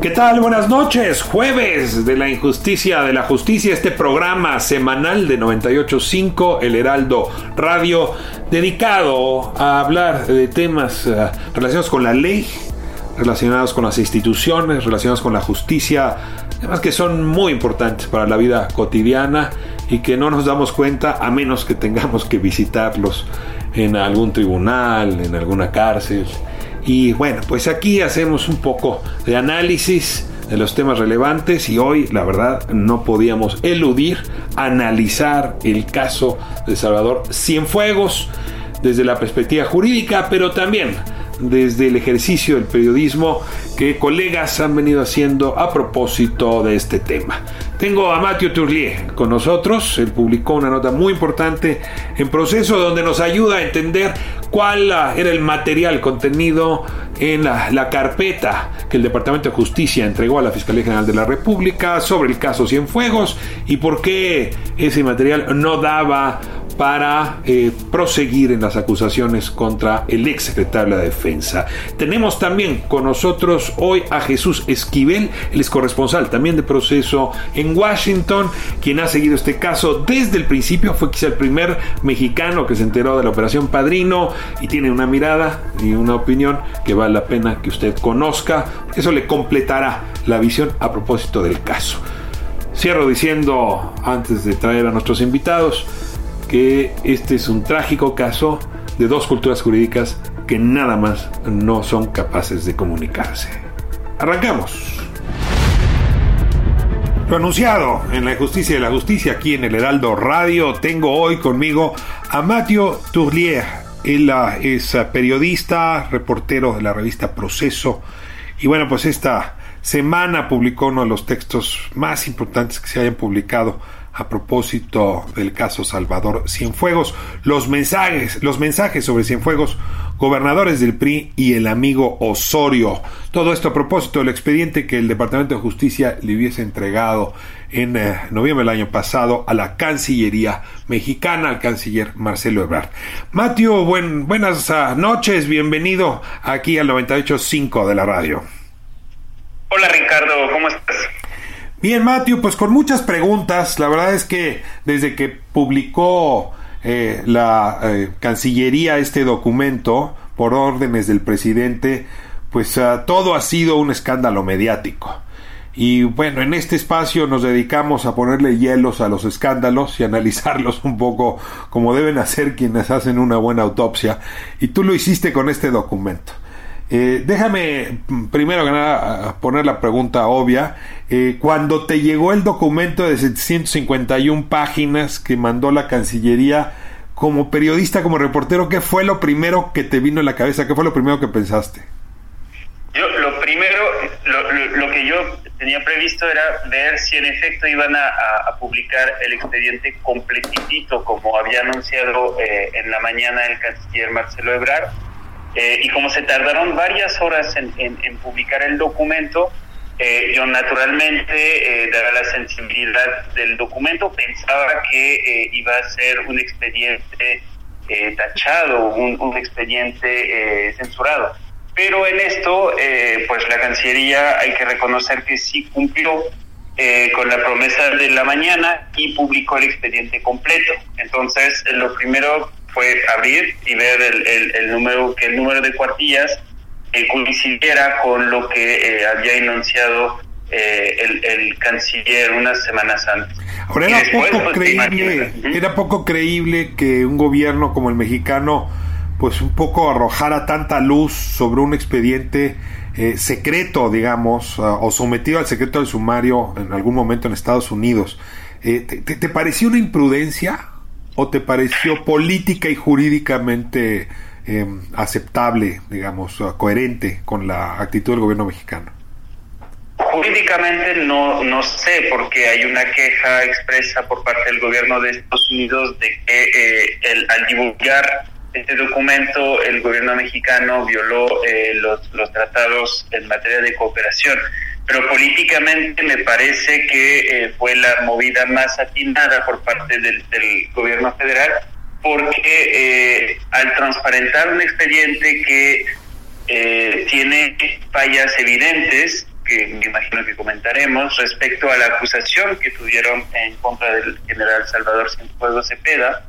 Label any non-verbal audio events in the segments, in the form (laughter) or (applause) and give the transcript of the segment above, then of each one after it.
¿Qué tal? Buenas noches. Jueves de la injusticia de la justicia, este programa semanal de 985 El Heraldo Radio, dedicado a hablar de temas uh, relacionados con la ley, relacionados con las instituciones, relacionados con la justicia, temas que son muy importantes para la vida cotidiana y que no nos damos cuenta a menos que tengamos que visitarlos en algún tribunal, en alguna cárcel y bueno, pues aquí hacemos un poco de análisis de los temas relevantes y hoy la verdad no podíamos eludir analizar el caso de Salvador Cienfuegos desde la perspectiva jurídica, pero también desde el ejercicio del periodismo que colegas han venido haciendo a propósito de este tema. Tengo a Matthew Turlier con nosotros. Él publicó una nota muy importante en proceso donde nos ayuda a entender cuál era el material contenido en la, carpeta que el Departamento de Justicia entregó a la Fiscalía General de la República sobre el caso Cienfuegos y por qué ese material no daba para eh, proseguir en las acusaciones contra el ex secretario de la Defensa. Tenemos también con nosotros hoy a Jesús Esquivel, el es corresponsal también de proceso en Washington, quien ha seguido este caso desde el principio, fue quizá el primer mexicano que se enteró de la operación Padrino y tiene una mirada y una opinión que vale la pena que usted conozca. Eso le completará la visión a propósito del caso. Cierro diciendo, antes de traer a nuestros invitados, que este es un trágico caso de dos culturas jurídicas que nada más no son capaces de comunicarse. Arrancamos. Lo anunciado en la justicia de la justicia aquí en el Heraldo Radio, tengo hoy conmigo a Mathieu Tourlier. Él es periodista, reportero de la revista Proceso. Y bueno, pues esta semana publicó uno de los textos más importantes que se hayan publicado a propósito del caso Salvador Cienfuegos, los mensajes, los mensajes sobre Cienfuegos, gobernadores del PRI y el amigo Osorio. Todo esto a propósito del expediente que el Departamento de Justicia le hubiese entregado en eh, noviembre del año pasado a la Cancillería mexicana, al canciller Marcelo Ebrard. Mateo, buenas ah, noches, bienvenido aquí al 98.5 de la radio. Hola Ricardo, ¿cómo estás? Bien, Matthew, pues con muchas preguntas. La verdad es que desde que publicó eh, la eh, Cancillería este documento por órdenes del presidente, pues uh, todo ha sido un escándalo mediático. Y bueno, en este espacio nos dedicamos a ponerle hielos a los escándalos y (laughs) analizarlos un poco como deben hacer quienes hacen una buena autopsia. Y tú lo hiciste con este documento. Eh, déjame primero que nada poner la pregunta obvia. Eh, cuando te llegó el documento de 751 páginas que mandó la Cancillería, como periodista, como reportero, ¿qué fue lo primero que te vino en la cabeza? ¿Qué fue lo primero que pensaste? Yo, lo primero, lo, que yo tenía previsto era ver si en efecto iban a, publicar el expediente completito, como había anunciado eh, en la mañana el canciller Marcelo Ebrard eh, y como se tardaron varias horas en, publicar el documento, eh, yo naturalmente, eh, dada la sensibilidad del documento, pensaba que iba a ser un expediente tachado, un, expediente censurado. Pero en esto, pues la Cancillería hay que reconocer que sí cumplió con la promesa de la mañana y publicó el expediente completo. Entonces, lo primero fue abrir y ver el, el, número que el número de cuartillas coincidiera con lo que había enunciado el, el, canciller unas semanas antes. Ahora era poco pues, creíble, era poco creíble que un gobierno como el mexicano pues un poco arrojara tanta luz sobre un expediente eh, secreto, digamos, ah, o sometido al secreto del sumario en algún momento en Estados Unidos. Eh, te, pareció una imprudencia o te pareció política y jurídicamente em, aceptable, digamos, coherente con la actitud del gobierno mexicano? Jurídicamente no, no sé, porque hay una queja expresa por parte del gobierno de Estados Unidos de que eh, el, al divulgar este documento el gobierno mexicano violó eh, los, los tratados en materia de cooperación pero políticamente me parece que eh, fue la movida más atinada por parte del, gobierno federal, porque eh, al transparentar un expediente que tiene fallas evidentes, que me imagino que comentaremos, respecto a la acusación que tuvieron en contra del general Salvador Cienfuegos Cepeda,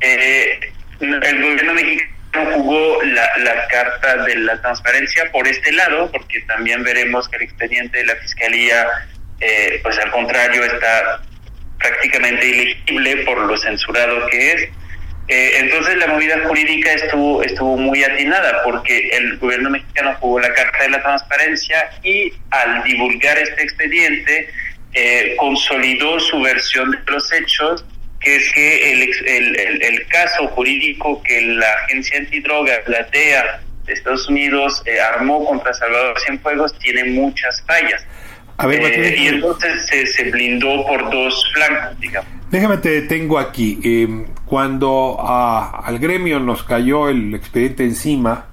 eh, el gobierno mexicano jugó la, carta de la transparencia por este lado, porque también veremos que el expediente de la Fiscalía, eh, pues al contrario, está prácticamente ilegible por lo censurado que es. Eh, entonces la movida jurídica estuvo, estuvo muy atinada porque el gobierno mexicano jugó la carta de la transparencia y al divulgar este expediente eh, consolidó su versión de los hechos que es que el, el, caso jurídico que la agencia antidroga, la DEA de Estados Unidos, eh, armó contra Salvador Cienfuegos tiene muchas fallas. Eh, y entonces se, blindó por dos flancos, digamos. Déjame te detengo aquí. Em, cuando al gremio nos cayó el expediente encima,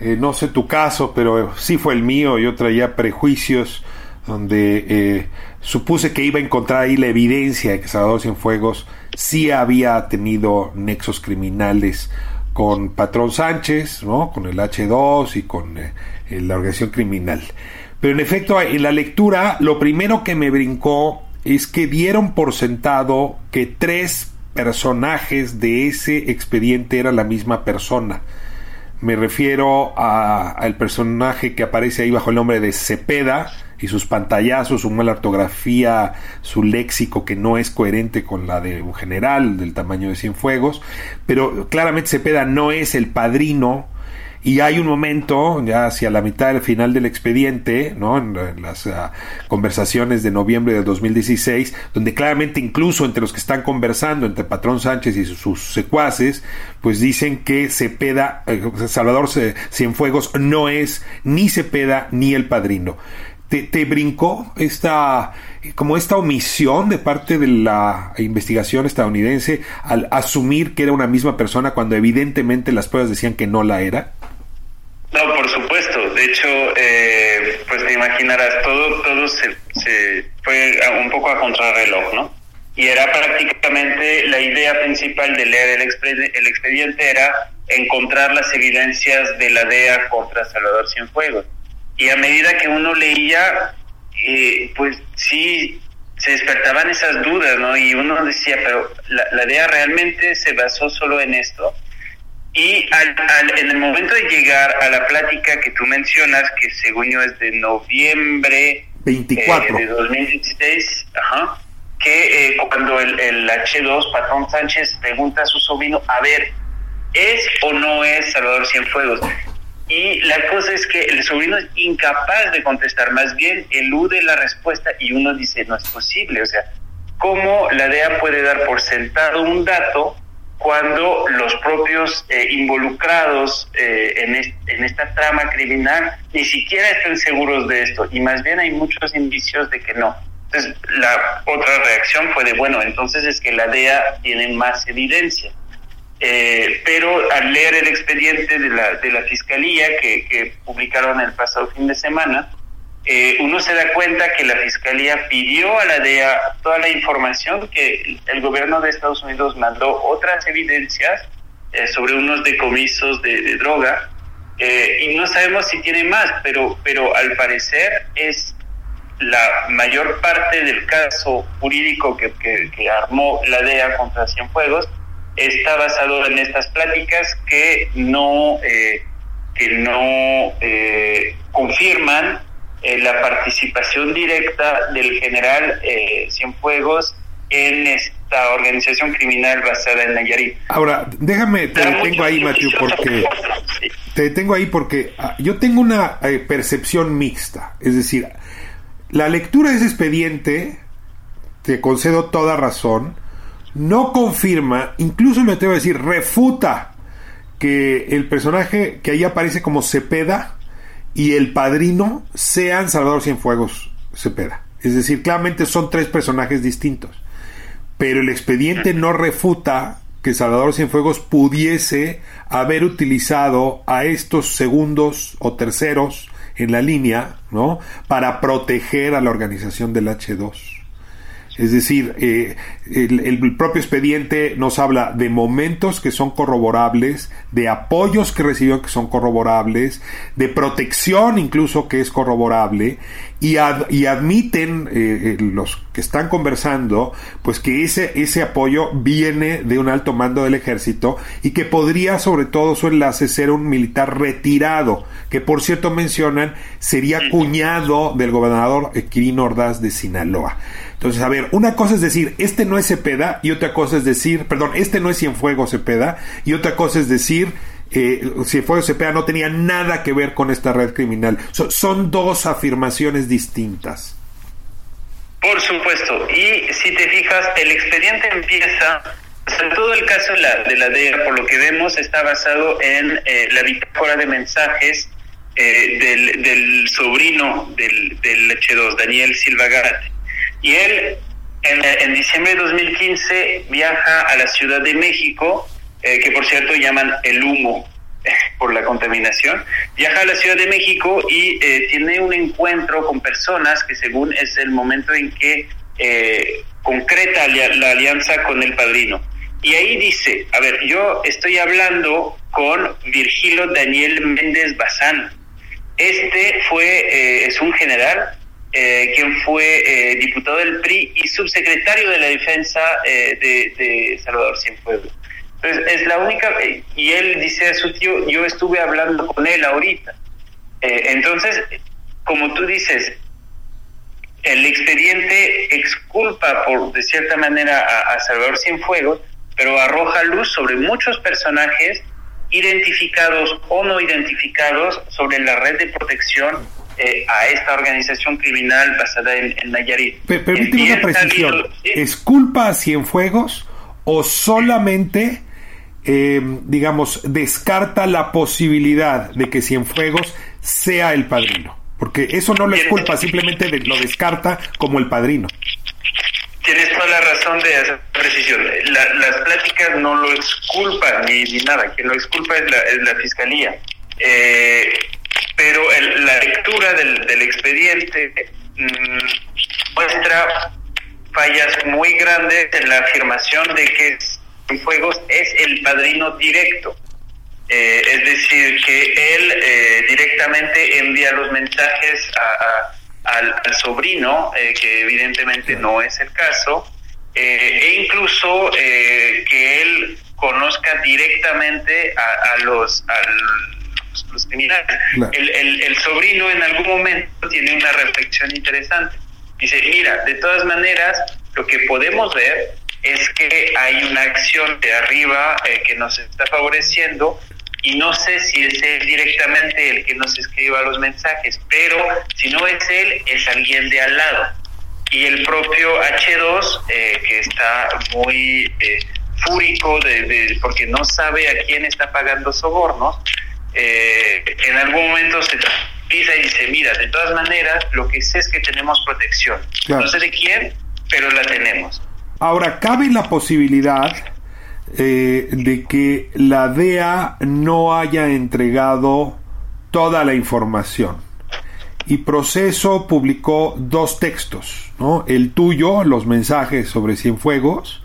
eh, no sé tu caso, pero sí fue el mío, yo traía prejuicios donde supuse que iba a encontrar ahí la evidencia de que Salvador Cienfuegos sí había tenido nexos criminales con Patrón Sánchez, ¿no? con el H2 y con eh, la organización criminal. Pero en efecto, en la lectura, lo primero que me brincó es que dieron por sentado que tres personajes de ese expediente eran la misma persona. Me refiero al personaje que aparece ahí bajo el nombre de Cepeda, y sus pantallazos, su mala ortografía, su léxico que no es coherente con la de un general del tamaño de Cienfuegos, pero claramente Cepeda no es el padrino y hay un momento, ya hacia la mitad del final del expediente, ¿no? en, las ah, conversaciones de noviembre de 2016, donde claramente incluso entre los que están conversando, entre Patrón Sánchez y sus, secuaces, pues dicen que Cepeda, eh, Salvador Cienfuegos no es ni Cepeda ni el padrino te, brincó esta como esta omisión de parte de la investigación estadounidense al asumir que era una misma persona cuando evidentemente las pruebas decían que no la era? No, por supuesto. De hecho, eh, pues te imaginarás, todo, todo se, se fue un poco a contrarreloj, ¿no? Y era prácticamente la idea principal de leer el, el expediente era encontrar las evidencias de la DEA contra Salvador Cienfuegos y a medida que uno leía, eh, pues sí, se despertaban esas dudas, ¿no? Y uno decía, pero la, la DEA realmente se basó solo en esto. Y al, en el momento de llegar a la plática que tú mencionas, que según yo es de noviembre 24. Eh, de 2016, ajá, que eh, cuando el, el H2, Patrón Sánchez, pregunta a su sobrino, a ver, ¿es o no es Salvador Cienfuegos? Y la cosa es que el sobrino es incapaz de contestar, más bien elude la respuesta y uno dice, no es posible, o sea, ¿cómo la DEA puede dar por sentado un dato cuando los propios eh, involucrados eh, en, en, esta trama criminal ni siquiera están seguros de esto? Y más bien hay muchos indicios de que no. Entonces, la otra reacción fue de, bueno, entonces es que la DEA tiene más evidencia. Eh, pero al leer el expediente de la, de la Fiscalía que, publicaron el pasado fin de semana, eh, uno se da cuenta que la Fiscalía pidió a la DEA toda la información que el gobierno de Estados Unidos mandó otras evidencias eh, sobre unos decomisos de, droga y no sabemos si tiene más, pero, pero al parecer es la mayor parte del caso jurídico que, que, que armó la DEA contra Cienfuegos está basado en estas pláticas que no, eh, que no eh, confirman eh, la participación directa del general eh, Cienfuegos en esta organización criminal basada en Nayarit. Ahora, déjame, te detengo ahí, Matthew, porque te detengo ahí porque ah, yo tengo una eh, percepción mixta. Es decir, la lectura de ese expediente, te concedo toda razón, no confirma, incluso me atrevo a decir, refuta que el personaje que ahí aparece como Cepeda y el padrino sean Salvador Cienfuegos Cepeda. Es decir, claramente son tres personajes distintos. Pero el expediente no refuta que Salvador Cienfuegos pudiese haber utilizado a estos segundos o terceros en la línea, ¿no? Para proteger a la organización del H2. Es decir, eh, el, propio expediente nos habla de momentos que son corroborables, de apoyos que recibió que son corroborables, de protección incluso que es corroborable, y, y admiten eh, eh, los que están conversando, pues que ese, ese apoyo viene de un alto mando del ejército y que podría sobre todo su enlace ser un militar retirado, que por cierto mencionan sería cuñado del gobernador Quirino Ordaz de Sinaloa. Entonces, a ver, una cosa es decir, este no es Cepeda, y otra cosa es decir, perdón, este no es Cienfuegos Cepeda, y otra cosa es decir, eh, Cienfuegos Cepeda no tenía nada que ver con esta red criminal. son dos afirmaciones distintas. Por supuesto, y si te fijas, el expediente empieza, o todo el caso de la, de la DEA, por lo que vemos, está basado en eh, la bitácora de mensajes eh, del, sobrino del, del H2, Daniel Silva Gárate. Y él en, diciembre de 2015 viaja a la Ciudad de México, eh, que por cierto llaman el humo (laughs) por la contaminación, viaja a la Ciudad de México y eh, tiene un encuentro con personas que según es el momento en que eh, concreta la alianza con el padrino. Y ahí dice, a ver, yo estoy hablando con Virgilio Daniel Méndez Bazán. Este fue, es un general eh, quien fue eh, diputado del PRI y subsecretario de la Defensa eh, de, Salvador Cienfuegos. Entonces, es la única, y él dice a su tío, yo estuve hablando con él ahorita. entonces, como tú dices, el expediente exculpa por, de cierta manera, a, a Salvador Cienfuegos, pero arroja luz sobre muchos personajes identificados o no identificados sobre la red de protección eh, a esta organización criminal basada en, Nayarit. permíteme una precisión. ¿Es culpa a Cienfuegos o solamente, eh, digamos, descarta la posibilidad de que Cienfuegos sea el padrino? Porque eso no lo es culpa, simplemente lo descarta como el padrino. Tienes toda la razón de hacer precisión. las pláticas no lo exculpan ni, ni nada. Quien lo exculpa es la, es la fiscalía. Eh, pero la lectura del, expediente mm, muestra fallas muy grandes en la afirmación de que Fuegos es el padrino directo. Eh, es decir, que él eh, directamente envía los mensajes al, sobrino, eh, que evidentemente no es el caso, e incluso que él conozca directamente a, a los los criminales. El, el, sobrino en algún momento tiene una reflexión interesante. Dice, mira, de todas maneras, lo que podemos ver es que hay una acción de arriba eh, que nos está favoreciendo y no sé si es él directamente el que nos escriba los mensajes, pero si no es él, es alguien de al lado. Y el propio H2, eh, que está muy eh, fúrico de, porque no sabe a quién está pagando sobornos, eh, en algún momento se tranquiliza y dice, mira, de todas maneras, lo que sé es que tenemos protección. No sé de quién, pero la tenemos. Ahora, cabe la posibilidad eh, de que la DEA no haya entregado toda la información. Y Proceso publicó dos textos, ¿no? El tuyo, los mensajes sobre Cienfuegos,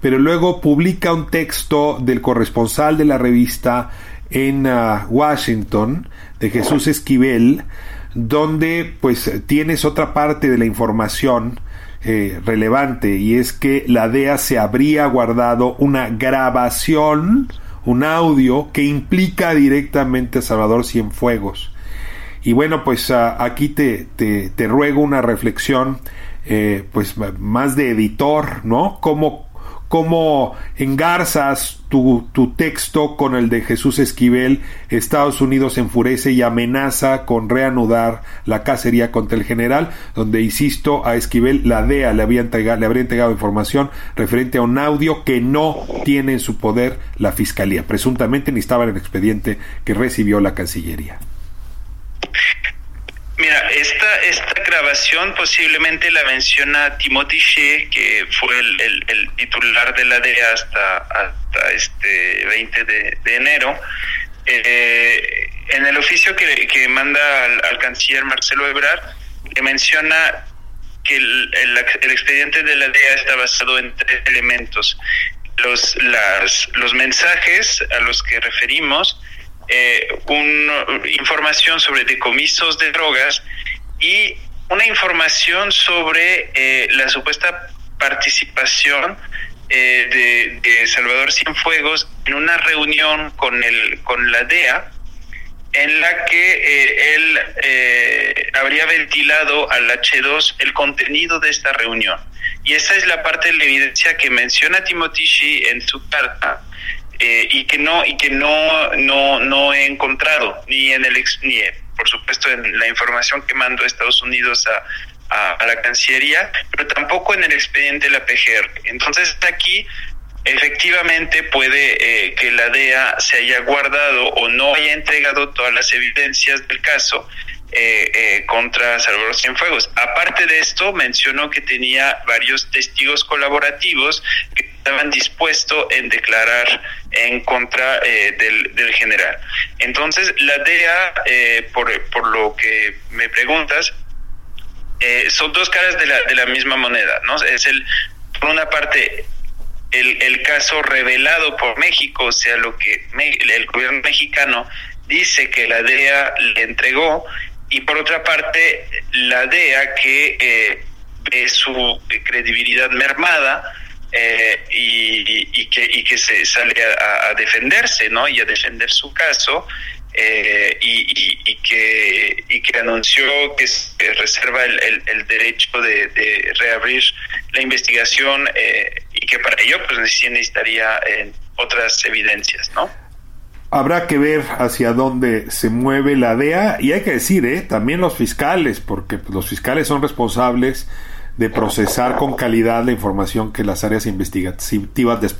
pero luego publica un texto del corresponsal de la revista en ah, Washington de Jesús Esquivel, donde pues tienes otra parte de la información eh, relevante y es que la DEA se habría guardado una grabación un audio que implica directamente a Salvador Cienfuegos. Y bueno, pues aquí te, te, ruego una reflexión, eh, pues más de editor, ¿no? ¿Cómo, cómo engarzas tu, tu, texto con el de Jesús Esquivel, Estados Unidos enfurece y amenaza con reanudar la cacería contra el general, donde, insisto, a Esquivel la DEA le, había le habría entregado información referente a un audio que no tiene en su poder la Fiscalía. Presuntamente ni estaba en el expediente que recibió la Cancillería. Mira, esta, esta grabación posiblemente la menciona Timothy Shea, que fue el, titular de la DEA hasta, hasta este 20 de, enero. Eh, en el oficio que, que manda al, canciller Marcelo Ebrard, le menciona que el, el, expediente de la DEA está basado en tres elementos. Los, las, los mensajes a los que referimos, eh, una información sobre decomisos de drogas y una información sobre eh, la supuesta participación eh, de, Salvador Cienfuegos en una reunión con, el, con la DEA en la que él habría ventilado al H2 el contenido de esta reunión. Y esa es la parte de la evidencia que menciona Timothy en su carta eh, y que no y que no no no he encontrado ni en el ni por supuesto en la información que mando a Estados Unidos a, a, la Cancillería, pero tampoco en el expediente de la PGR. Entonces aquí efectivamente puede eh, que la DEA se haya guardado o no haya entregado todas las evidencias del caso eh, eh, contra Salvador Cienfuegos. Aparte de esto, mencionó que tenía varios testigos colaborativos que estaban dispuestos en declarar en contra eh, del, general. Entonces, la DEA, eh, por, por, lo que me preguntas, eh, son dos caras de la, de la misma moneda, ¿no? Es el, por una parte, el, el caso revelado por México, o sea, lo que el gobierno mexicano dice que la DEA le entregó, y por otra parte, la DEA que ve su credibilidad mermada, eh, y, que, y que se sale a, defenderse, ¿no? Y a defender su caso. Eh, y, que, y que anunció que se reserva el, el, derecho de, reabrir la investigación eh, y que para ello pues sí necesitaría otras evidencias, ¿no? Habrá que ver hacia dónde se mueve la DEA y hay que decir, ¿eh? también los fiscales, porque los fiscales son responsables de procesar con calidad la información que las áreas investigativas les,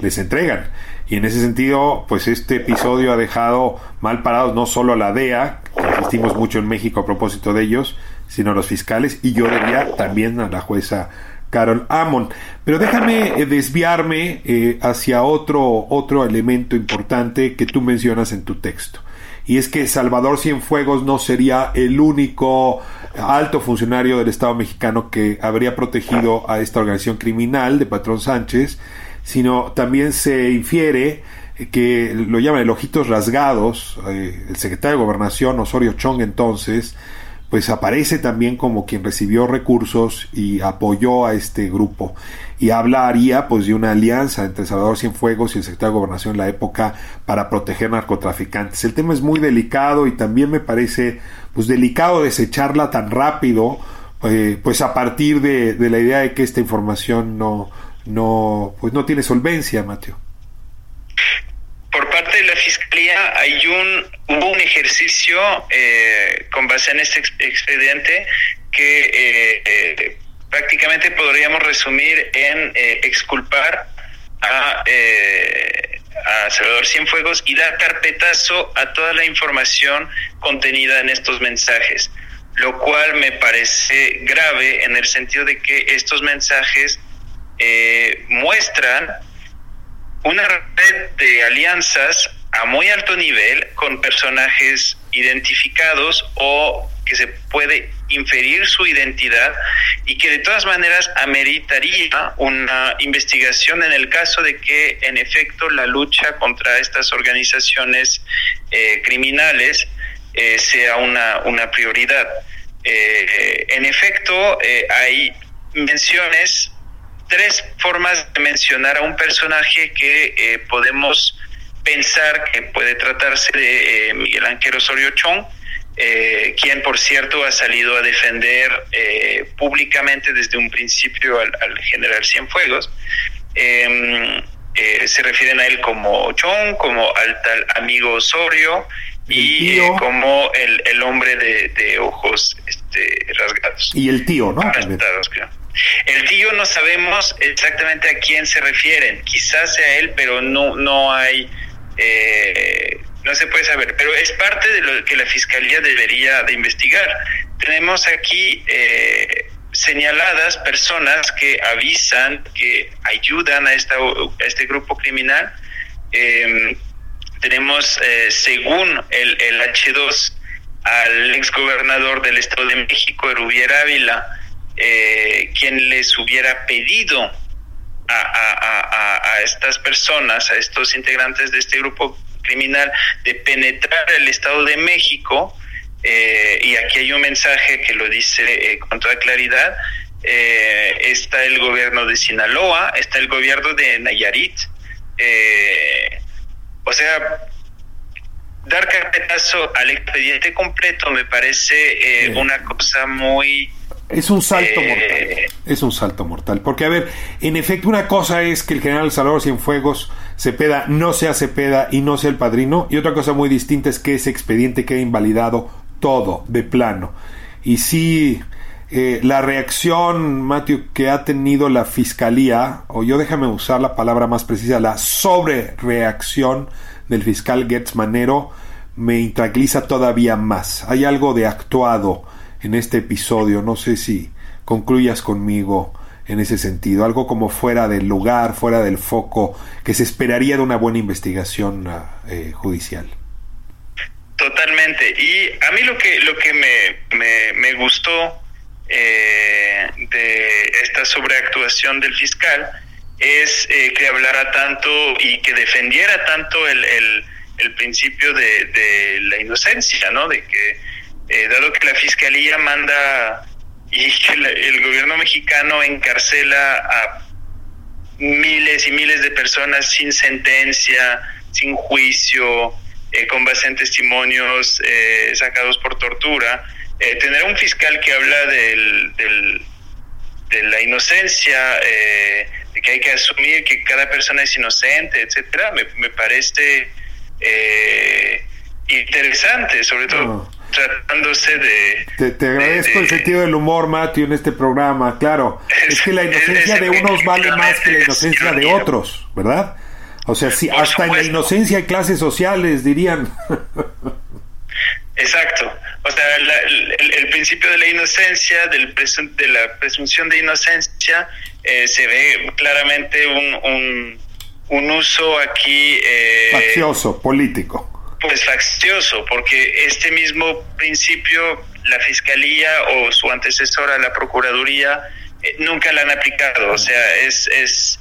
les, entregan. Y en ese sentido, pues este episodio ha dejado mal parados no solo a la DEA, que insistimos mucho en México a propósito de ellos, sino a los fiscales y yo diría también a la jueza Carol Amon. Pero déjame eh, desviarme eh, hacia otro, otro elemento importante que tú mencionas en tu texto. Y es que Salvador Cienfuegos no sería el único alto funcionario del Estado mexicano que habría protegido a esta organización criminal de Patrón Sánchez, sino también se infiere que lo llaman el ojitos rasgados, eh, el secretario de Gobernación Osorio Chong entonces, pues aparece también como quien recibió recursos y apoyó a este grupo y hablaría pues de una alianza entre Salvador Cienfuegos y el secretario de Gobernación en la época para proteger narcotraficantes. El tema es muy delicado y también me parece pues delicado desecharla tan rápido eh, pues a partir de, de, la idea de que esta información no no pues no tiene solvencia, Mateo de la fiscalía hay un hubo un ejercicio eh, con base en este expediente que eh, eh, prácticamente podríamos resumir en exculpar a, a Salvador Cienfuegos y dar carpetazo a toda la información contenida en estos mensajes, lo cual me parece grave en el sentido de que estos mensajes muestran una red de alianzas a muy alto nivel con personajes identificados o que se puede inferir su identidad y que de todas maneras ameritaría una investigación en el caso de que en efecto la lucha contra estas organizaciones eh, criminales eh, sea una, una prioridad. Eh, en efecto, hay menciones tres formas de mencionar a un personaje que eh, podemos pensar que puede tratarse de eh, Miguel Ángel Osorio Chong, eh, quien por cierto ha salido a defender públicamente desde un principio al, general Cienfuegos. Em, se refieren a él como Chong, como al tal amigo Osorio y como el, hombre de, ojos este, rasgados. Y el tío, ¿no? El tío no sabemos exactamente a quién se refieren, quizás sea él, pero no, no hay, eh, no se puede saber, pero es parte de lo que la fiscalía debería de investigar. Tenemos aquí eh, señaladas personas que avisan, que ayudan a, esta, este grupo criminal. Em, tenemos, eh, según el, el H2, al exgobernador del Estado de México, Erubier Ávila, eh, quien les hubiera pedido a, estas personas, a estos integrantes de este grupo criminal, de penetrar el Estado de México, eh, y aquí hay un mensaje que lo dice eh, con toda claridad, está el gobierno de Sinaloa, está el gobierno de Nayarit, o sea, dar carpetazo al expediente completo me parece una cosa muy es un salto eh, mortal. Es un salto mortal. Porque, a ver, en efecto, una cosa es que el general Salvador Cienfuegos Cepeda no sea Cepeda y no sea el padrino. Y otra cosa muy distinta es que ese expediente quede invalidado todo, de plano. Y sí, eh, la reacción, Matthew, que ha tenido la fiscalía, o yo déjame usar la palabra más precisa, la sobrereacción del fiscal Getz Manero, me intranquiliza todavía más. Hay algo de actuado en este episodio. No sé si concluyas conmigo en ese sentido, algo como fuera del lugar, fuera del foco, que se esperaría de una buena investigación ah, eh, judicial. Totalmente. Y a mí lo que lo que me, me, gustó eh, de esta sobreactuación del fiscal es eh, que hablara tanto y que defendiera tanto el, el, el principio de, de, la inocencia, ¿no? De que eh, dado que la fiscalía manda y (laughs) que el gobierno mexicano encarcela a miles y miles de personas sin sentencia, sin juicio, eh, con base en testimonios eh, sacados por tortura, tener un fiscal que habla del, de la inocencia, de que hay que asumir que cada persona es inocente, etcétera, me, me parece interesante, sobre todo tratándose de... Te, agradezco el sentido del humor, Matthew, en este programa, claro. Es, que la inocencia de unos vale más que la inocencia de otros, ¿verdad? O sea, sí, hasta en la inocencia hay clases sociales, dirían. Exacto. O sea, el, principio de la inocencia, del de la presunción de inocencia, eh, se ve claramente un, un, uso aquí... Eh, Faccioso, político pues faccioso, porque este mismo principio la Fiscalía o su antecesora, la Procuraduría, eh, nunca la han aplicado. O sea, es, es,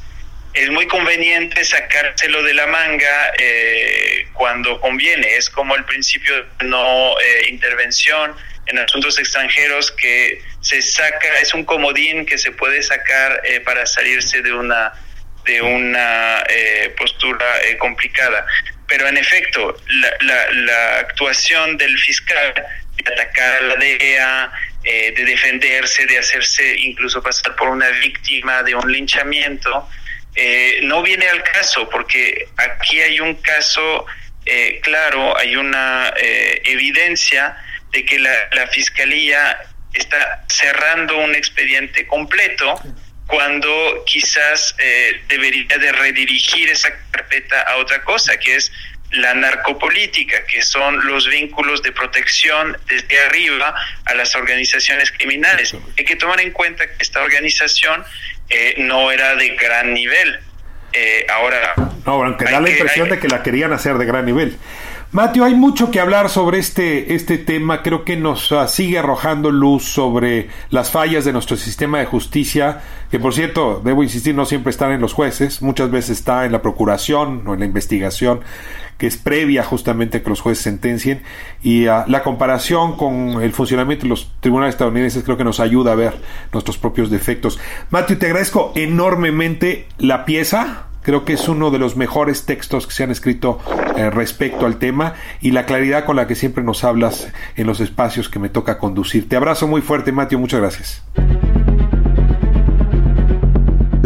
es muy conveniente sacárselo de la manga eh, cuando conviene. Es como el principio de no eh, intervención en asuntos extranjeros que se saca, es un comodín que se puede sacar para salirse de una de una postura complicada. Pero en efecto, la, la, actuación del fiscal de atacar a la DEA, eh, de defenderse, de hacerse incluso pasar por una víctima de un linchamiento, eh, no viene al caso, porque aquí hay un caso eh, claro, hay una evidencia de que la, la fiscalía está cerrando un expediente completo cuando quizás eh, debería de redirigir esa carpeta a otra cosa, que es la narcopolítica, que son los vínculos de protección desde arriba a las organizaciones criminales. Hay que tomar en cuenta que esta organización eh, no era de gran nivel. Eh, ahora... No, aunque da la impresión de que la querían hacer de gran nivel. Mateo, hay mucho que hablar sobre este, este tema. Creo que nos uh, sigue arrojando luz sobre las fallas de nuestro sistema de justicia, que por cierto, debo insistir, no siempre están en los jueces, muchas veces está en la procuración o en la investigación, que es previa justamente a que los jueces sentencien. Y uh, la comparación con el funcionamiento de los tribunales estadounidenses creo que nos ayuda a ver nuestros propios defectos. Mateo, te agradezco enormemente la pieza Creo que es uno de los mejores textos que se han escrito eh, respecto al tema y la claridad con la que siempre nos hablas en los espacios que me toca conducir. Te abrazo muy fuerte, Mateo. Muchas gracias.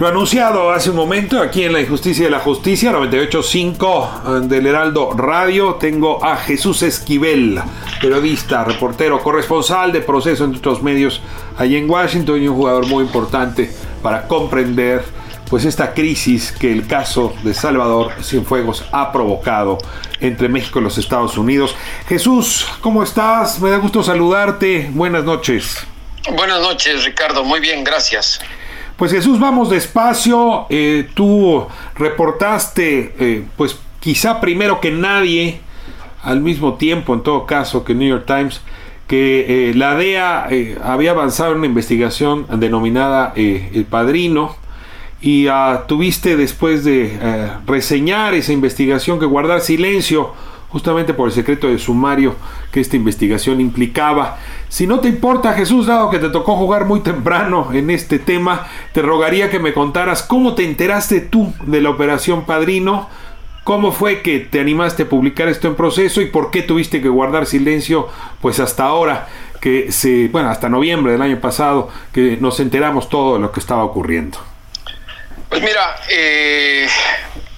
Lo anunciado hace un momento aquí en La Injusticia de la Justicia, 98.5 eh, del Heraldo Radio, tengo a Jesús Esquivel, periodista, reportero, corresponsal de proceso en otros medios allí en Washington y un jugador muy importante para comprender pues esta crisis que el caso de Salvador Cienfuegos ha provocado entre México y los Estados Unidos. Jesús, ¿cómo estás? Me da gusto saludarte. Buenas noches. Buenas noches, Ricardo. Muy bien, gracias. Pues Jesús, vamos despacio. Eh, tú reportaste, eh, pues quizá primero que nadie, al mismo tiempo, en todo caso, que New York Times, que eh, la DEA había avanzado en una investigación denominada El Padrino, y uh, tuviste después de reseñar esa investigación que guardar silencio justamente por el secreto de sumario que esta investigación implicaba. Si no te importa Jesús, dado que te tocó jugar muy temprano en este tema, te rogaría que me contaras cómo te enteraste tú de la operación Padrino, cómo fue que te animaste a publicar esto en proceso y por qué tuviste que guardar silencio pues hasta ahora que se, bueno, hasta noviembre del año pasado que nos enteramos todo de lo que estaba ocurriendo. Pues mira, eh,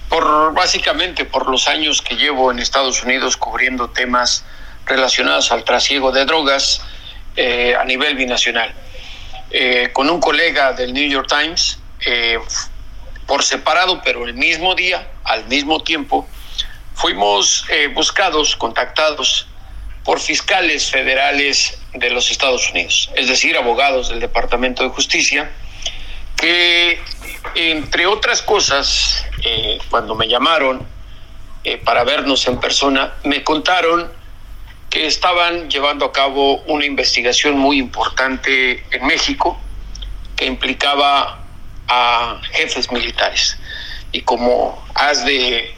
por básicamente por los años que llevo en Estados Unidos cubriendo temas relacionados al trasiego de drogas eh, a nivel binacional. Eh, con un colega del New York Times, por separado, pero el mismo día, al mismo tiempo, fuimos buscados, contactados por fiscales federales de los Estados Unidos, es decir, abogados del Departamento de Justicia, que entre otras cosas, eh, cuando me llamaron eh, para vernos en persona, me contaron estaban llevando a cabo una investigación muy importante en México que implicaba a jefes militares. Y como has de eh,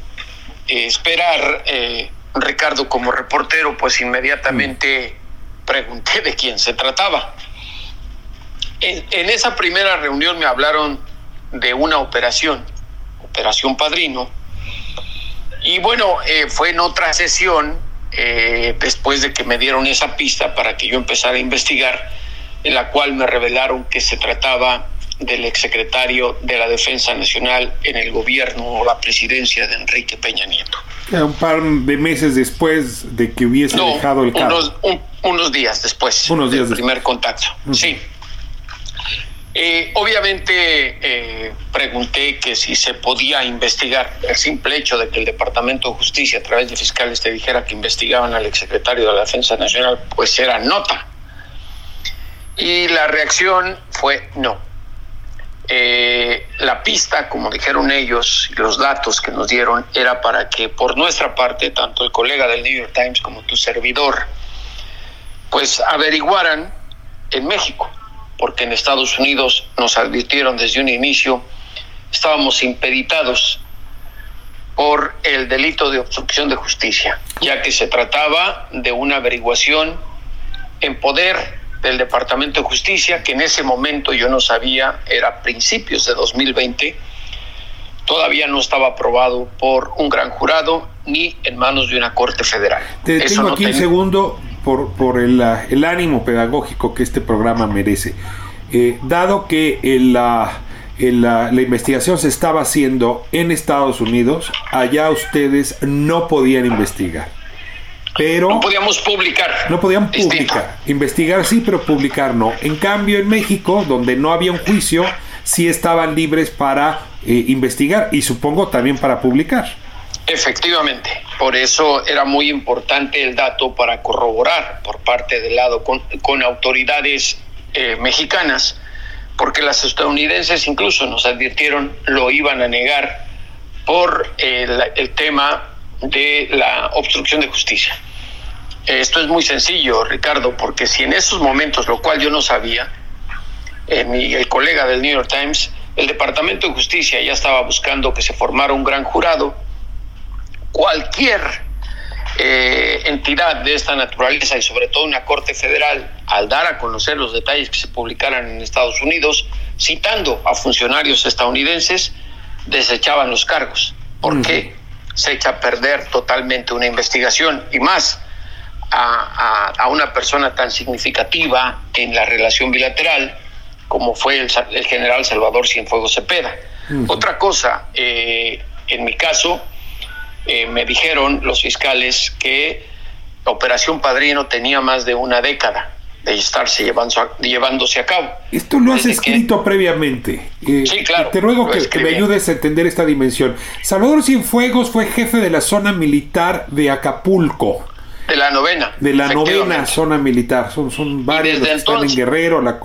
esperar, Ricardo, como reportero, pues inmediatamente pregunté de quién se trataba. en esa primera reunión me hablaron de una operación, Operación Padrino. Y bueno, eh, fue en otra sesión, eh, después de que me dieron esa pista para que yo empezara a investigar, en la cual me revelaron que se trataba del exsecretario de la Defensa Nacional en el gobierno o la presidencia de Enrique Peña Nieto. Un par de meses después de que hubiese dejado el cargo. Unos, unos días después. Unos días del primer contacto. Sí. Eh, obviamente eh, pregunté que si se podía investigar el simple hecho de que el Departamento de Justicia a través de fiscales te dijera que investigaban al exsecretario de la Defensa Nacional, pues era nota. Y la reacción fue no. Eh, la pista, como dijeron ellos, los datos que nos dieron, era para que por nuestra parte, tanto el colega del New York Times como tu servidor, pues averiguaran en México porque en Estados Unidos nos advirtieron desde un inicio, estábamos impeditados por el delito de obstrucción de justicia, ya que se trataba de una averiguación en poder del Departamento de Justicia, que en ese momento yo no sabía, era principios de 2020, todavía no estaba aprobado por un gran jurado ni en manos de una Corte Federal. Te tengo aquí un segundo por, por el, el, ánimo pedagógico que este programa merece. Eh, dado que la, la, investigación se estaba haciendo en Estados Unidos, allá ustedes no podían investigar. pero no podíamos publicar. No podían publicar. Investigar sí, pero publicar no. En cambio, en México, donde no había un juicio, sí estaban libres para eh, investigar y supongo también para publicar. Efectivamente, por eso era muy importante el dato para corroborar por parte del lado con, autoridades eh, mexicanas, porque las estadounidenses incluso nos advirtieron lo iban a negar por el, tema de la obstrucción de justicia. Esto es muy sencillo, Ricardo, porque si en esos momentos, lo cual yo no sabía, eh, el colega del New York Times, el Departamento de Justicia ya estaba buscando que se formara un gran jurado, cualquier eh, entidad de esta naturaleza y sobre todo una Corte Federal, al dar a conocer los detalles que se publicaran en Estados Unidos, citando a funcionarios estadounidenses, desechaban los cargos. ¿Por qué? Se echa a perder totalmente una investigación y más a, a, una persona tan significativa en la relación bilateral como fue el, general Salvador Cienfuegos Cepeda. Otra cosa, eh, en mi caso, eh, me dijeron los fiscales que Operación Padrino tenía más de una década de estarse llevando, llevándose a cabo. Esto lo has escrito previamente. Eh, sí, claro. Te ruego que, que, me ayudes a entender esta dimensión. Salvador Cienfuegos fue jefe de la zona militar de Acapulco. De la novena. De la novena zona militar. Son, son varios que están en Guerrero, la,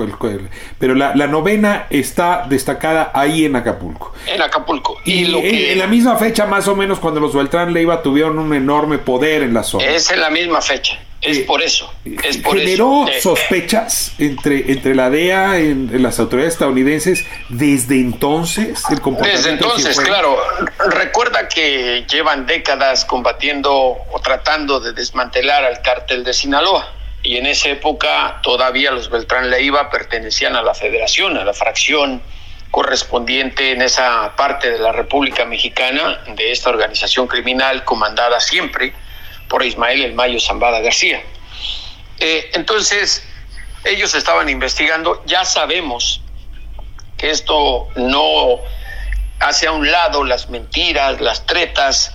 pero la, novena está destacada ahí en Acapulco. En Acapulco. Y, en, la misma fecha, más o menos, cuando los Beltrán Leiva tuvieron un enorme poder en la zona. Es en la misma fecha. Es por eso. Es por generó eh, sospechas entre, entre la DEA y las autoridades estadounidenses desde entonces. El desde entonces, claro. Recuerda que llevan décadas combatiendo o tratando de desmantelar al cártel de Sinaloa. Y en esa época todavía los Beltrán Leiva pertenecían a la federación, a la fracción correspondiente en esa parte de la República Mexicana de esta organización criminal comandada siempre por Ismael El Mayo Zambada García. Eh, entonces, ellos estaban investigando, ya sabemos que esto no hace a un lado las mentiras, las tretas,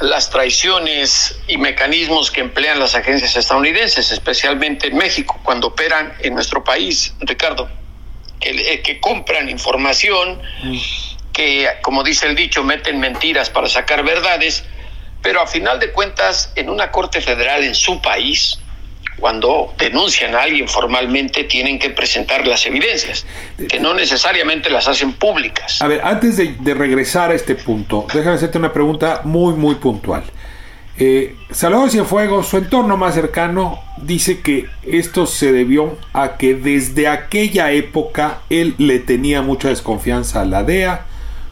las traiciones y mecanismos que emplean las agencias estadounidenses, especialmente en México, cuando operan en nuestro país, Ricardo, que, que compran información, mm. que, como dice el dicho, meten mentiras para sacar verdades pero a final de cuentas, en una corte federal en su país, cuando denuncian a alguien formalmente, tienen que presentar las evidencias, que no necesariamente las hacen públicas. A ver, antes de, regresar a este punto, déjame hacerte una pregunta muy, muy puntual. Eh, Salvador Cienfuegos, su entorno más cercano, dice que esto se debió a que desde aquella época él le tenía mucha desconfianza a la DEA,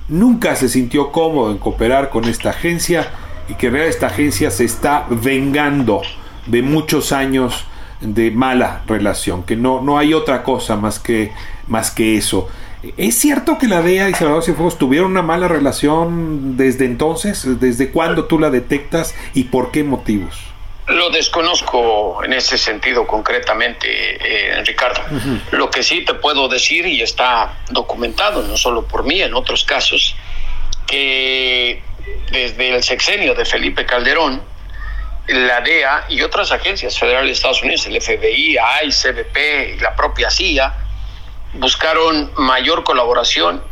nunca se sintió cómodo en cooperar con esta agencia y que realidad esta agencia se está vengando de muchos años de mala relación, que no, no hay otra cosa más que, más que eso. ¿Es cierto que la DEA y Salvador Cienfuegos tuvieron una mala relación desde entonces? ¿Desde cuándo tú la detectas y por qué motivos? Lo desconozco en ese sentido concretamente, eh, Ricardo. Lo que sí te puedo decir, y está documentado, no solo por mí, en otros casos, que desde el sexenio de Felipe Calderón, la DEA y otras agencias federales de Estados Unidos, el FBI, ICE, CBP y la propia CIA, buscaron mayor colaboración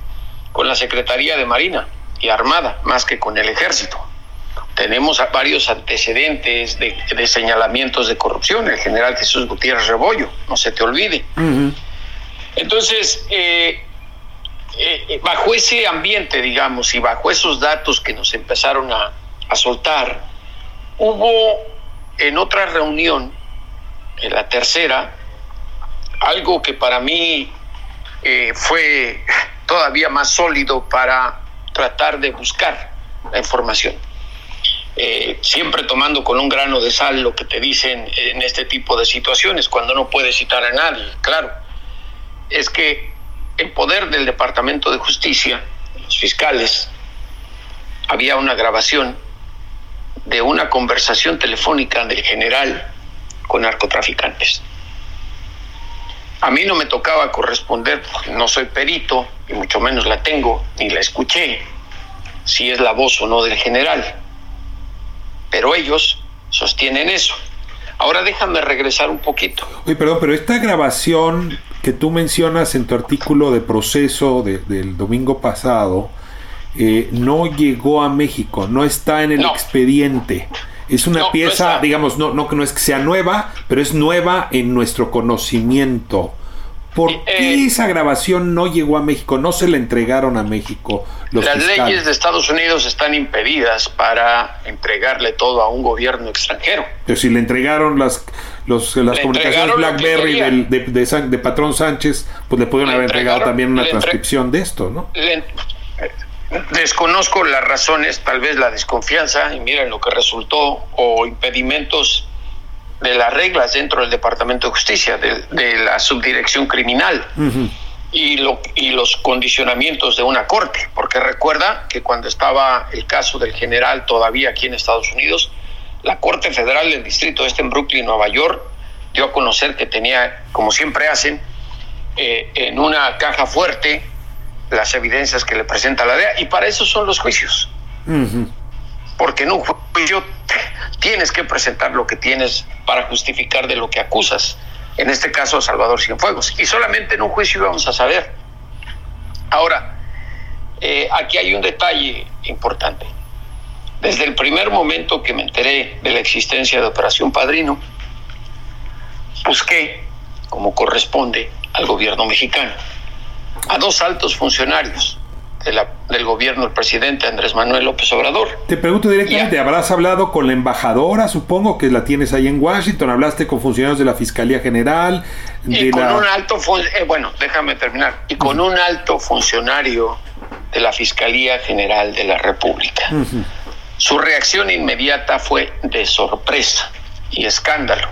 con la Secretaría de Marina y Armada, más que con el Ejército. Tenemos varios antecedentes de, señalamientos de corrupción, el general Jesús Gutiérrez Rebollo, no se te olvide. Entonces, eh, eh, eh, bajo ese ambiente, digamos, y bajo esos datos que nos empezaron a, soltar, hubo en otra reunión, en la tercera, algo que para mí eh, fue todavía más sólido para tratar de buscar la información. siempre tomando con un grano de sal lo que te dicen en este tipo de situaciones, cuando no puedes citar a nadie, claro, es que en poder del Departamento de Justicia, los fiscales, había una grabación de una conversación telefónica del general con narcotraficantes. A mí no me tocaba corresponder, porque no soy perito, y mucho menos la tengo, ni la escuché, si es la voz o no del general. Pero ellos sostienen eso. Ahora déjame regresar un poquito. Oye, perdón, pero esta grabación que tú mencionas en tu artículo de proceso del domingo pasado eh, no llegó a México, no está en el expediente. Es una pieza, digamos, no, no, no es que sea nueva, pero es nueva en nuestro conocimiento. ¿Por eh, qué esa grabación no llegó a México? ¿No se la entregaron a México? Los las leyes de Estados Unidos están impedidas para entregarle todo a un gobierno extranjero. Pero si le entregaron las, los, las comunicaciones BlackBerry de, de, Patrón Sánchez, pues le pudieron haber entregado también una transcripción de esto, ¿no? desconozco las razones, tal vez la desconfianza, y miren lo que resultó, o impedimentos de las reglas dentro del Departamento de Justicia, de, la subdirección criminal. y, lo, y los condicionamientos de una corte, porque recuerda que cuando estaba el caso del general todavía aquí en Estados Unidos, la Corte Federal del Distrito Este en Brooklyn, Nueva York, dio a conocer que tenía, como siempre hacen, eh, en una caja fuerte las evidencias que le presenta la DEA, y para eso son los juicios. Porque en un juicio tienes que presentar lo que tienes para justificar de lo que acusas. En este caso, Salvador Cienfuegos. Y solamente en un juicio vamos a saber. Ahora, eh, aquí hay un detalle importante. Desde el primer momento que me enteré de la existencia de Operación Padrino, busqué, como corresponde al gobierno mexicano, a dos altos funcionarios del gobierno del presidente Andrés Manuel López Obrador. Te pregunto directamente, ¿habrás hablado con la embajadora, supongo que la tienes ahí en Washington? ¿Hablaste con funcionarios de la Fiscalía General? y con un alto, eh, bueno, déjame terminar, y con un alto funcionario de la Fiscalía General de la República. Su reacción inmediata fue de sorpresa y escándalo.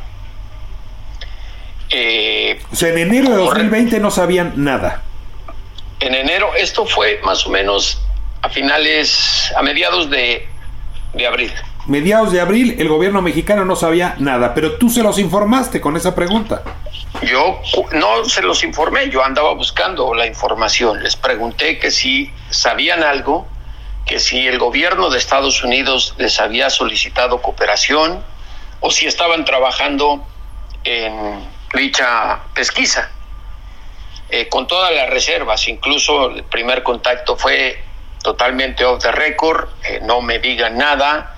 Eh, o sea, en enero de 2020 no sabían nada en enero. Esto fue más o menos a finales, a mediados de, abril. Mediados de abril, el gobierno mexicano no sabía nada, pero tú se los informaste con esa pregunta. Yo no se los informé, yo andaba buscando la información. Les pregunté que si sabían algo, que si el gobierno de Estados Unidos les había solicitado cooperación o si estaban trabajando en dicha pesquisa. Eh, con todas las reservas, incluso el primer contacto fue totalmente off the record, eh, no me digan nada.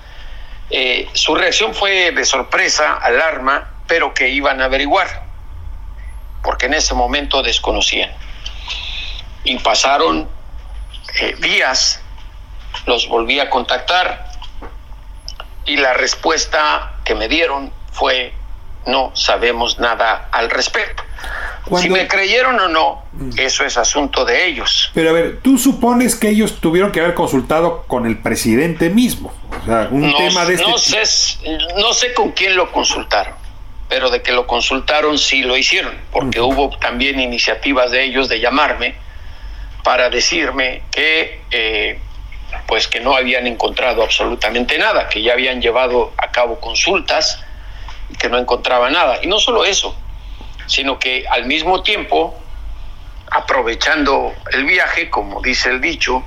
Eh, su reacción fue de sorpresa, alarma, pero que iban a averiguar, porque en ese momento desconocían. Y pasaron días, los volví a contactar y la respuesta que me dieron fue no sabemos nada al respecto. Si me creyeron o no, mm. eso es asunto de ellos. Pero a ver, tú supones que ellos tuvieron que haber consultado con el presidente mismo. O sea, un no, tema de este no sé, no sé con quién lo consultaron, pero de que lo consultaron sí lo hicieron, porque hubo también iniciativas de ellos de llamarme para decirme que eh, pues que no habían encontrado absolutamente nada, que ya habían llevado a cabo consultas y que no encontraba nada. Y no solo eso, sino que al mismo tiempo, aprovechando el viaje, como dice el dicho,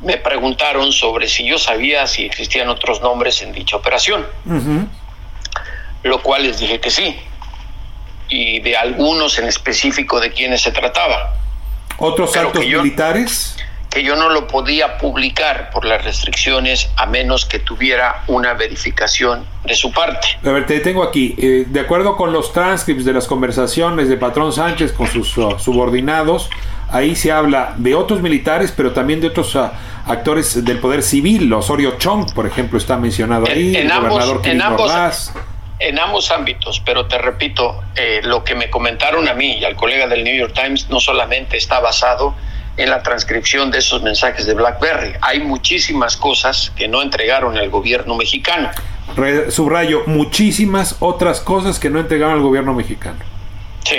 me preguntaron sobre si yo sabía si existían otros nombres en dicha operación, lo cual les dije que sí, y de algunos en específico de quienes se trataba. ¿Otros altos militares? Que yo no lo podía publicar por las restricciones a menos que tuviera una verificación de su parte. A ver, te tengo aquí. Eh, de acuerdo con los transcripts de las conversaciones de Patrón Sánchez con sus uh, subordinados, ahí se habla de otros militares, pero también de otros uh, actores del poder civil. Osorio Chong, por ejemplo, está mencionado ahí. En, ambos, en ambos, en ambos ámbitos, pero te repito, eh, lo que me comentaron a mí y al colega del New York Times no solamente está basado en la transcripción de esos mensajes de BlackBerry. Hay muchísimas cosas que no entregaron al gobierno mexicano. subrayo, muchísimas otras cosas que no entregaron al gobierno mexicano. Sí.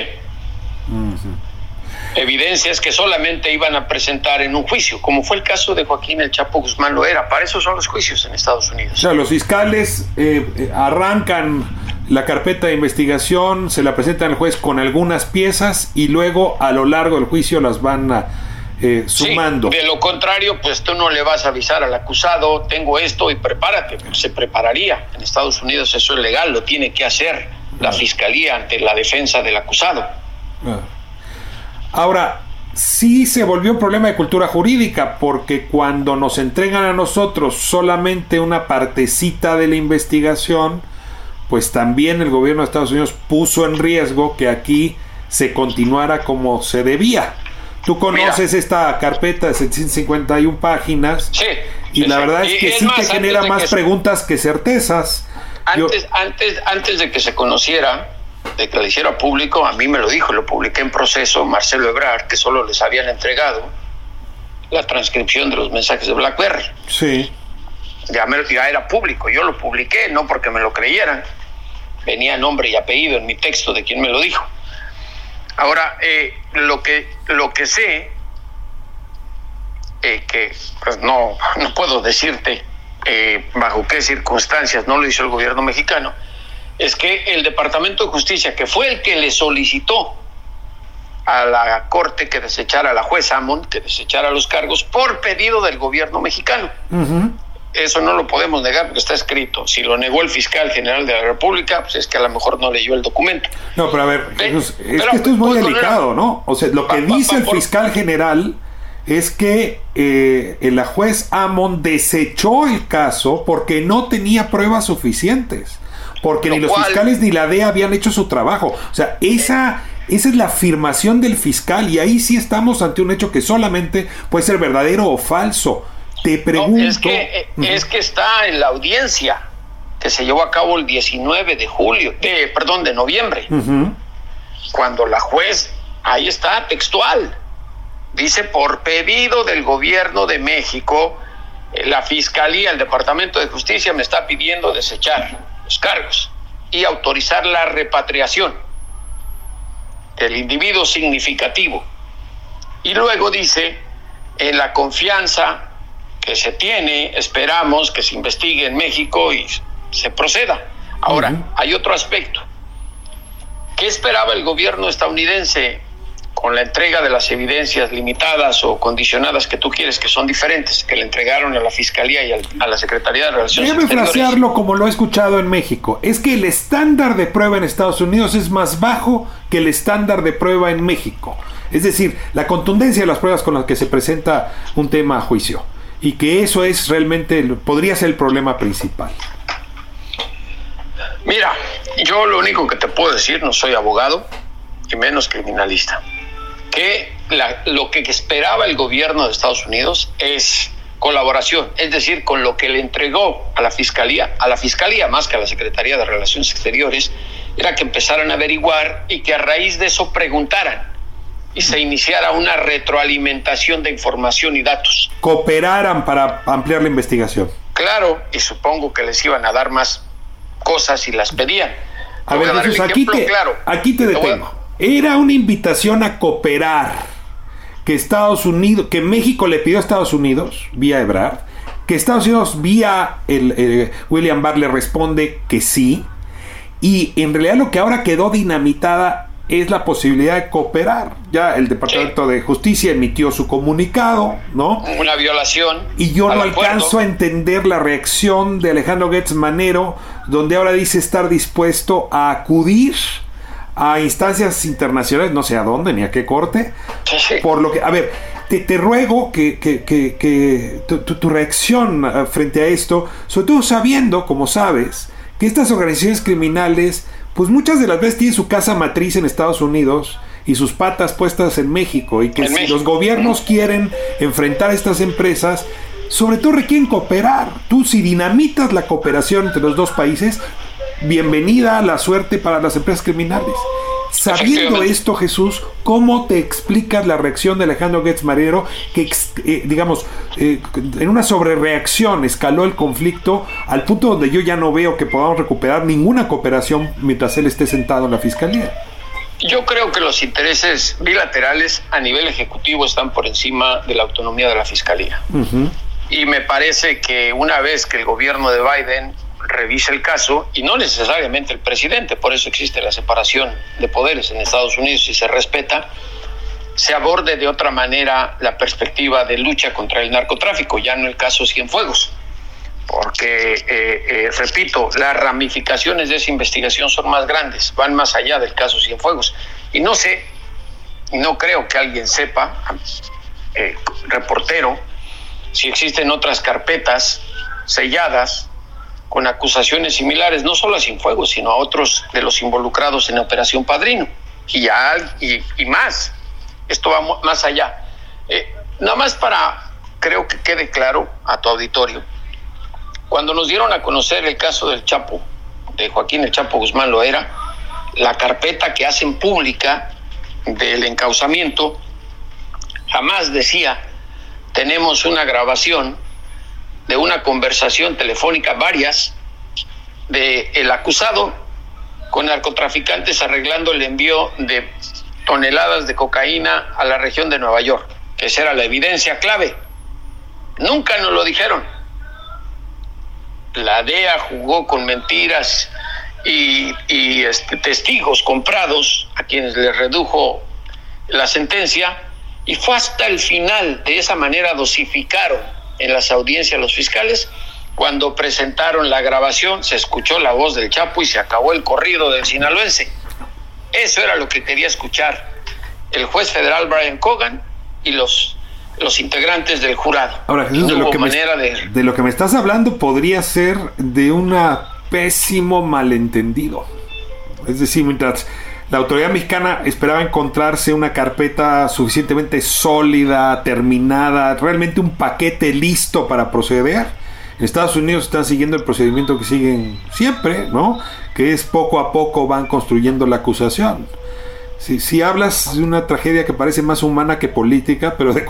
Evidencias que solamente iban a presentar en un juicio, como fue el caso de Joaquín El Chapo Guzmán lo era. Para eso son los juicios en Estados Unidos. O sea, los fiscales eh, eh, arrancan la carpeta de investigación, se la presentan al juez con algunas piezas y luego a lo largo del juicio las van a eh, sumando. de lo contrario, pues tú no le vas a avisar al acusado, tengo esto y prepárate. Se prepararía. En Estados Unidos eso es legal, lo tiene que hacer la fiscalía ante la defensa del acusado. Ah. Ahora, sí se volvió un problema de cultura jurídica, porque cuando nos entregan a nosotros solamente una partecita de la investigación, pues también el gobierno de Estados Unidos puso en riesgo que aquí se continuara como se debía. Tú conoces esta carpeta de 751 páginas. Sí. Y la verdad es que sí te genera más preguntas que certezas. Antes, antes, antes de que se conociera, de que lo hiciera público, a mí me lo dijo, lo publiqué en proceso, Marcelo Ebrard, que solo les habían entregado la transcripción de los mensajes de BlackBerry. Sí. Ya, me, ya era público, yo lo publiqué, no porque me lo creyeran. Venía nombre y apellido en mi texto de quien me lo dijo. Ahora, eh, lo, que, lo que sé, eh, que pues no, no puedo decirte eh, bajo qué circunstancias no lo hizo el gobierno mexicano, es que el Departamento de Justicia, que fue el que le solicitó a la Corte que desechara a la jueza Amon, que desechara los cargos por pedido del gobierno mexicano. Eso no lo podemos negar porque está escrito. Si lo negó el fiscal general de la República, pues es que a lo mejor no leyó el documento. No, pero a ver, es que esto es muy delicado, ¿no? O sea, lo que dice el fiscal general es que eh, la juez Amon desechó el caso porque no tenía pruebas suficientes porque ni los fiscales ni la DEA habían hecho su trabajo. O sea, esa, esa es la afirmación del fiscal y ahí sí estamos ante un hecho que solamente puede ser verdadero o falso. Te pregunto. es, que, es que está en la audiencia que se llevó a cabo el 19 de julio, de, perdón, de noviembre, cuando la juez, ahí está, textual, dice, por pedido del gobierno de México, eh, la Fiscalía, el Departamento de Justicia me está pidiendo desechar cargos y autorizar la repatriación del individuo significativo. Y luego dice, en la confianza que se tiene, esperamos que se investigue en México y se proceda. Ahora, hay otro aspecto. ¿Qué esperaba el gobierno estadounidense con la entrega de las evidencias limitadas o condicionadas que tú quieres, que son diferentes, que le entregaron a la Fiscalía y a la Secretaría de Relaciones Déjame frasearlo como lo he escuchado en México. Es que el estándar de prueba en Estados Unidos es más bajo que el estándar de prueba en México. Es decir, la contundencia de las pruebas con las que se presenta un tema a juicio. Y que eso es realmente, podría ser el problema principal. Mira, yo lo único que te puedo decir, no soy abogado y menos criminalista que lo que esperaba el gobierno de Estados Unidos es colaboración, es decir, con lo que le entregó a la Fiscalía, a la Fiscalía más que a la Secretaría de Relaciones Exteriores, era que empezaran a averiguar y que a raíz de eso preguntaran y se iniciara una retroalimentación de información y datos. Cooperaran para ampliar la investigación. Claro, y supongo que les iban a dar más cosas y las pedían. A ver, Jesús, aquí te, claro. aquí te detengo. Era una invitación a cooperar que Estados Unidos, que México le pidió a Estados Unidos vía Ebrard, que Estados Unidos vía el, William Barr le responde que sí, y en realidad lo que ahora quedó dinamitada es la posibilidad de cooperar. Ya el Departamento de Justicia emitió su comunicado, ¿no? Una violación. Y yo no alcanzo a entender la reacción de Alejandro Getz Manero, donde ahora dice estar dispuesto a acudir a instancias internacionales, no sé a dónde ni a qué corte. Por lo que, a ver, te, te ruego que, que, que, tu, tu, reacción eh, frente a esto, sobre todo sabiendo, como sabes, que estas organizaciones criminales, pues muchas de las veces tienen su casa matriz en Estados Unidos y sus patas puestas en México y que si los gobiernos quieren enfrentar a estas empresas, sobre todo requieren cooperar. Tú si dinamitas la cooperación entre los dos países, bienvenida a la suerte para las empresas criminales. Sabiendo esto, Jesús, ¿cómo te explicas la reacción de Alejandro Getz Marero que, eh, digamos, eh, en una sobrereacción escaló el conflicto al punto donde yo ya no veo que podamos recuperar ninguna cooperación mientras él esté sentado en la fiscalía? Yo creo que los intereses bilaterales a nivel ejecutivo están por encima de la autonomía de la fiscalía. Y me parece que una vez que el gobierno de Biden revise el caso y no necesariamente el presidente, por eso existe la separación de poderes en Estados Unidos. Y se respeta, se aborde de otra manera la perspectiva de lucha contra el narcotráfico, ya no el caso Cienfuegos, porque, eh, eh, repito, las ramificaciones de esa investigación son más grandes, van más allá del caso Cienfuegos. Y no sé, no creo que alguien sepa, eh, reportero, si existen otras carpetas selladas con acusaciones similares, no solo a Cienfuegos, sino a otros de los involucrados en Operación Padrino, y, ya, y, más. Esto va más allá. Eh, nada más para, creo que quede claro a tu auditorio, cuando nos dieron a conocer el caso del Chapo, de Joaquín el Chapo Guzmán lo era, la carpeta que hacen pública del encauzamiento, jamás decía, tenemos una grabación de una conversación telefónica, varias, de el acusado con narcotraficantes arreglando el envío de toneladas de cocaína a la región de Nueva York, que esa era la evidencia clave. Nunca nos lo dijeron. La DEA jugó con mentiras y, este, testigos comprados a quienes les redujo la sentencia y fue hasta el final, de esa manera dosificaron en las audiencias los fiscales. Cuando presentaron la grabación, se escuchó la voz del Chapo y se acabó el corrido del sinaloense. Eso era lo que quería escuchar el juez federal Brian Cogan y los, los integrantes del jurado. Ahora, Jesús, de, lo que me, de... lo que me estás hablando podría ser de un pésimo malentendido. Es decir, mientras la autoridad mexicana esperaba encontrarse una carpeta suficientemente sólida, terminada, realmente un paquete listo para proceder. En Estados Unidos están siguiendo el procedimiento que siguen siempre, ¿no? Que es poco a poco van construyendo la acusación. Si, si hablas de una tragedia que parece más humana que política, pero de,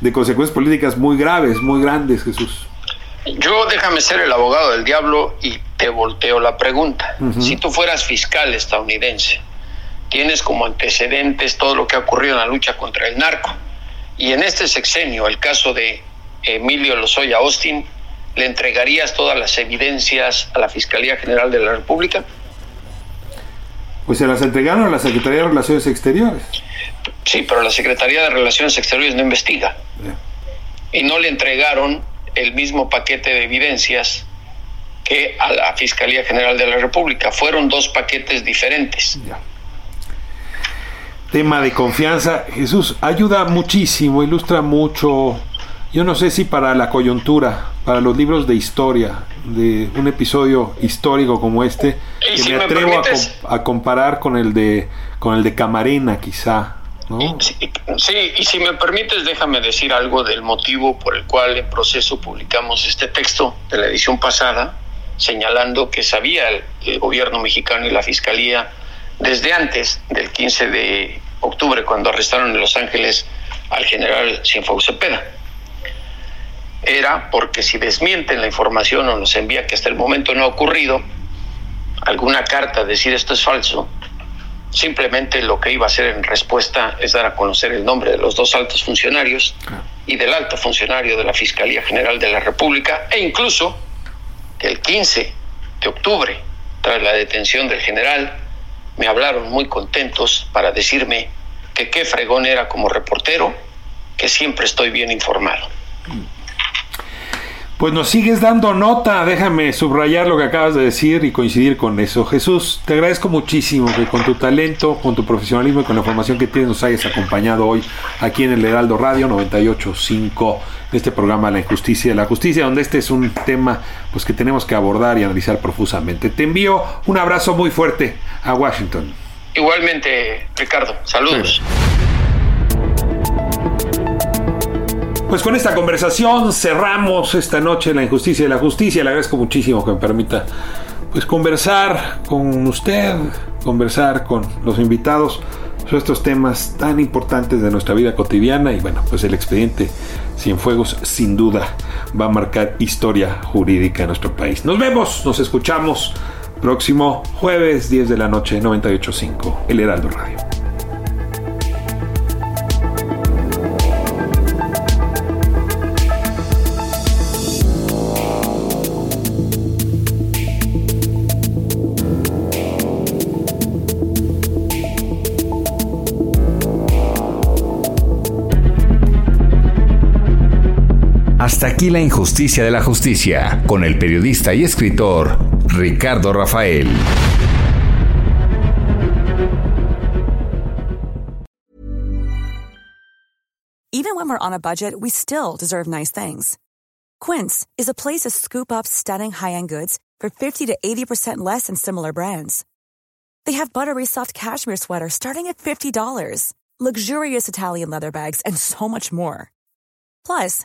de consecuencias políticas muy graves, muy grandes, Jesús. Yo déjame ser el abogado del diablo y te volteo la pregunta. Si tú fueras fiscal estadounidense, tienes como antecedentes todo lo que ha ocurrido en la lucha contra el narco, y en este sexenio, el caso de Emilio Lozoya Austin, ¿le entregarías todas las evidencias a la Fiscalía General de la República? Pues se las entregaron a la Secretaría de Relaciones Exteriores. Sí, pero la Secretaría de Relaciones Exteriores no investiga. Y no le entregaron el mismo paquete de evidencias que a la Fiscalía General de la República. Fueron dos paquetes diferentes. Tema de confianza. Jesús, ayuda muchísimo, ilustra mucho. Yo no sé si para la coyuntura, para los libros de historia, de un episodio histórico como este, que me atrevo a, comparar con el de con el de Camarena quizá. Sí, y si me permites, déjame decir algo del motivo por el cual en proceso publicamos este texto de la edición pasada, señalando que sabía el, gobierno mexicano y la fiscalía desde antes del 15 de octubre, cuando arrestaron en Los Ángeles al general Cienfuegos Cepeda. Era porque si desmienten la información o nos envía que hasta el momento no ha ocurrido, alguna carta decir esto es falso, simplemente lo que iba a hacer en respuesta es dar a conocer el nombre de los dos altos funcionarios y del alto funcionario de la Fiscalía General de la República e incluso que el 15 de octubre, tras la detención del general, me hablaron muy contentos para decirme que qué fregón era como reportero, que siempre estoy bien informado. Pues nos sigues dando nota, déjame subrayar lo que acabas de decir y coincidir con eso. Jesús, te agradezco muchísimo que con tu talento, con tu profesionalismo y con la formación que tienes nos hayas acompañado hoy aquí en el Heraldo Radio 985, en este programa La Injusticia de la Justicia, donde este es un tema pues que tenemos que abordar y analizar profusamente. Te envío un abrazo muy fuerte a Washington. Igualmente, Ricardo, saludos. Pues con esta conversación cerramos esta noche la injusticia de la justicia. Le agradezco muchísimo que me permita pues conversar con usted, conversar con los invitados sobre estos temas tan importantes de nuestra vida cotidiana y bueno, pues el expediente Cienfuegos sin duda va a marcar historia jurídica en nuestro país. Nos vemos, nos escuchamos próximo jueves 10 de la noche 985 El Heraldo Radio. Aquí la injusticia de la justicia, con el periodista y escritor Ricardo Rafael. Even when we're on a budget, we still deserve nice things. Quince is a place to scoop up stunning high-end goods for 50 to 80% less than similar brands. They have buttery soft cashmere sweaters starting at $50, luxurious Italian leather bags, and so much more. Plus,